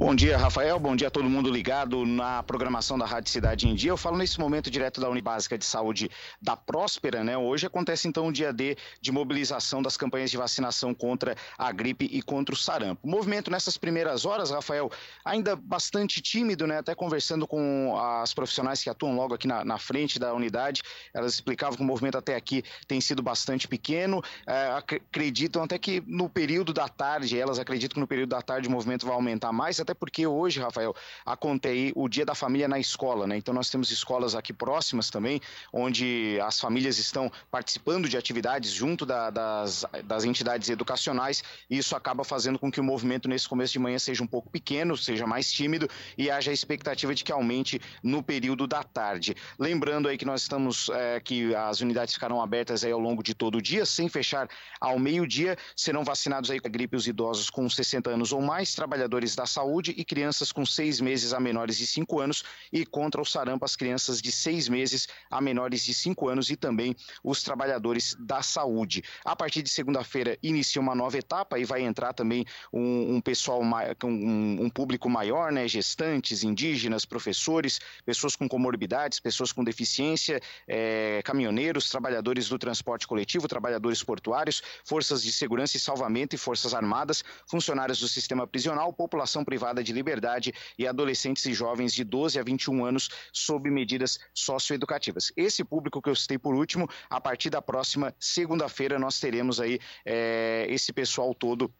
Bom dia, Rafael. Bom dia a todo mundo ligado na programação da Rádio Cidade em Dia. Eu falo nesse momento direto da Unibásica de Saúde da Próspera, né? Hoje acontece então o dia D de mobilização das campanhas de vacinação contra a gripe e contra o sarampo. O movimento nessas primeiras horas, Rafael, ainda bastante tímido, né? Até conversando com as profissionais que atuam logo aqui na, na frente da unidade, elas explicavam que o movimento até aqui tem sido bastante pequeno. É, acreditam até que no período da tarde, elas acreditam que no período da tarde o movimento vai aumentar mais, até porque hoje, Rafael, acontece o Dia da Família na escola, né? Então nós temos escolas aqui próximas também, onde as famílias estão participando de atividades junto da, das, das entidades educacionais, e isso acaba fazendo com que o movimento nesse começo de manhã seja um pouco pequeno, seja mais tímido e haja a expectativa de que aumente no período da tarde. Lembrando aí que nós estamos, é, que as unidades ficarão abertas aí ao longo de todo o dia, sem fechar ao meio-dia, serão vacinados aí a gripe os idosos com 60 anos ou mais, trabalhadores da saúde saúde e crianças com seis meses a menores de cinco anos e contra o sarampo as crianças de seis meses a menores de cinco anos e também os trabalhadores da saúde. A partir de segunda-feira inicia uma nova etapa e vai entrar também um, um pessoal, um, um, público maior, né? Gestantes, indígenas, professores, pessoas com comorbidades, pessoas com deficiência, é, caminhoneiros, trabalhadores do transporte coletivo, trabalhadores portuários, forças de segurança e salvamento e forças armadas, funcionários do sistema prisional, população privada privada de liberdade e adolescentes e jovens de 12 a 21 anos sob medidas socioeducativas. Esse público que eu citei por último, a partir da próxima segunda-feira nós teremos aí é, esse pessoal todo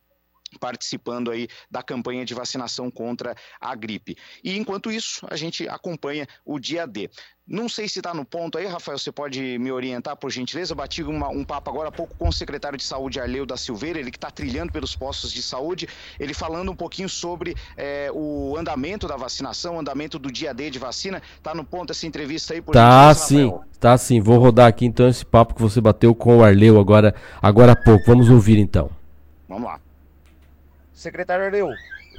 participando aí da campanha de vacinação contra a gripe. E enquanto isso, a gente acompanha o dia D. Não sei se está no ponto aí, Rafael, você pode me orientar, por gentileza? Eu bati uma, um papo agora há pouco com o secretário de Saúde, Arleu da Silveira, ele que está trilhando pelos postos de saúde, ele falando um pouquinho sobre é, o andamento da vacinação, o andamento do dia D de vacina. Está no ponto essa entrevista aí, por Tá sim, Rafael? tá sim. Vou rodar aqui então esse papo que você bateu com o Arleu agora, agora há pouco. Vamos ouvir então. Vamos lá. Secretário Arleu,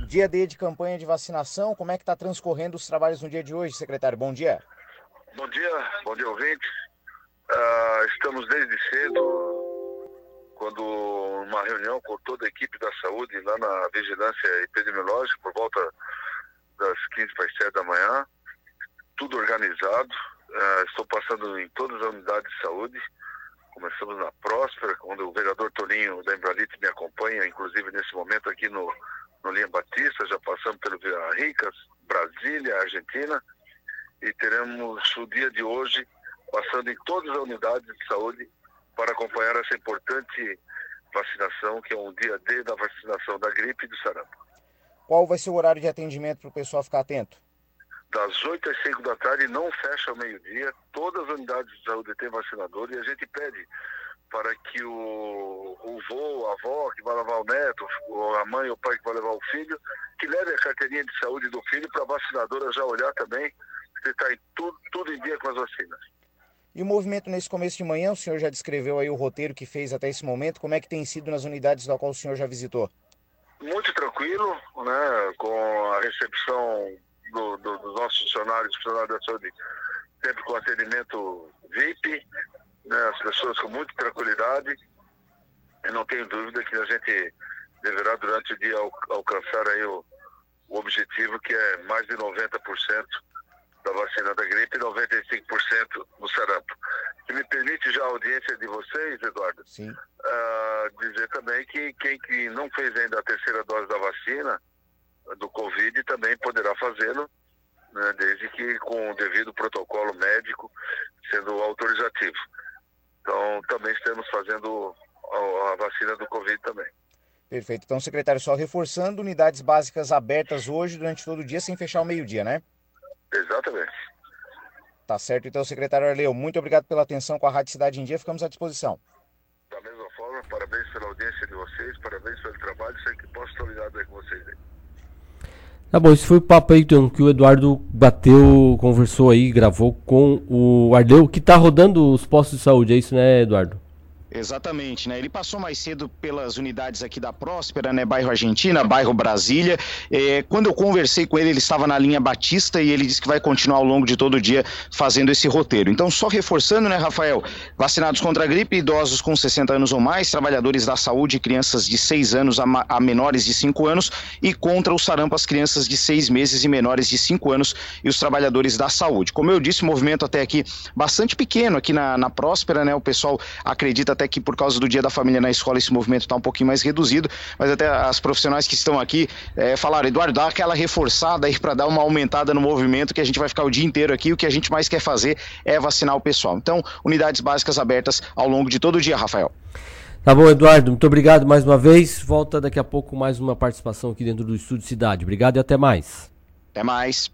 dia D de campanha de vacinação, como é que está transcorrendo os trabalhos no dia de hoje, secretário? Bom dia. Bom dia, bom dia ouvintes. Uh, estamos desde cedo, quando uma reunião com toda a equipe da saúde lá na vigilância epidemiológica, por volta das 15 para as 7 da manhã, tudo organizado. Uh, estou passando em todas as unidades de saúde Começamos na Próspera, quando o vereador Toninho da Embralite me acompanha, inclusive nesse momento aqui no, no Linha Batista, já passamos pelo Vila Ricas, Brasília, Argentina, e teremos o dia de hoje passando em todas as unidades de saúde para acompanhar essa importante vacinação, que é um dia D da vacinação da gripe e do sarampo. Qual vai ser o horário de atendimento para o pessoal ficar atento? Das 8 às 5 da tarde, não fecha ao meio-dia. Todas as unidades de saúde têm vacinador e a gente pede para que o, o vô, a avó que vai levar o neto, a mãe ou o pai que vai levar o filho, que leve a carteirinha de saúde do filho para a vacinadora já olhar também se está tudo, tudo em dia com as vacinas. E o movimento nesse começo de manhã, o senhor já descreveu aí o roteiro que fez até esse momento, como é que tem sido nas unidades da qual o senhor já visitou? Muito tranquilo, né, com a recepção do, do, dos nossos funcionários, funcionários da saúde, sempre com atendimento VIP, né, as pessoas com muita tranquilidade. E não tenho dúvida que a gente deverá durante o dia al alcançar aí o, o objetivo que é mais de 90% da vacina da gripe e 95% do sarampo. Que me permite já a audiência de vocês, Eduardo, uh, dizer também que quem que não fez ainda a terceira dose da vacina, do Covid também poderá fazê-lo, né, desde que com o devido protocolo médico sendo autorizativo. Então, também estamos fazendo a, a vacina do Covid também. Perfeito. Então, secretário, só reforçando, unidades básicas abertas hoje durante todo o dia, sem fechar o meio-dia, né? Exatamente. Tá certo. Então, secretário Arleu, muito obrigado pela atenção com a Rádio Cidade em Dia. Ficamos à disposição. Da mesma forma, parabéns pela audiência de vocês, parabéns pelo trabalho. Sei que posso estar ligado aí com vocês aí. Tá bom, esse foi o papo aí então, que o Eduardo bateu, conversou aí, gravou com o Arleu, que tá rodando os postos de saúde, é isso, né, Eduardo? Exatamente, né? Ele passou mais cedo pelas unidades aqui da Próspera, né? Bairro Argentina, bairro Brasília. É, quando eu conversei com ele, ele estava na linha Batista e ele disse que vai continuar ao longo de todo o dia fazendo esse roteiro. Então, só reforçando, né, Rafael? Vacinados contra a gripe, idosos com 60 anos ou mais, trabalhadores da saúde, crianças de 6 anos a, a menores de 5 anos e contra o sarampo as crianças de 6 meses e menores de 5 anos e os trabalhadores da saúde. Como eu disse, movimento até aqui bastante pequeno aqui na, na Próspera, né? O pessoal acredita até que por causa do Dia da Família na escola esse movimento está um pouquinho mais reduzido, mas até as profissionais que estão aqui é, falaram, Eduardo, dá aquela reforçada aí para dar uma aumentada no movimento que a gente vai ficar o dia inteiro aqui, o que a gente mais quer fazer é vacinar o pessoal. Então, unidades básicas abertas ao longo de todo o dia, Rafael. Tá bom, Eduardo, muito obrigado mais uma vez. Volta daqui a pouco mais uma participação aqui dentro do Estúdio Cidade. Obrigado e até mais. Até mais.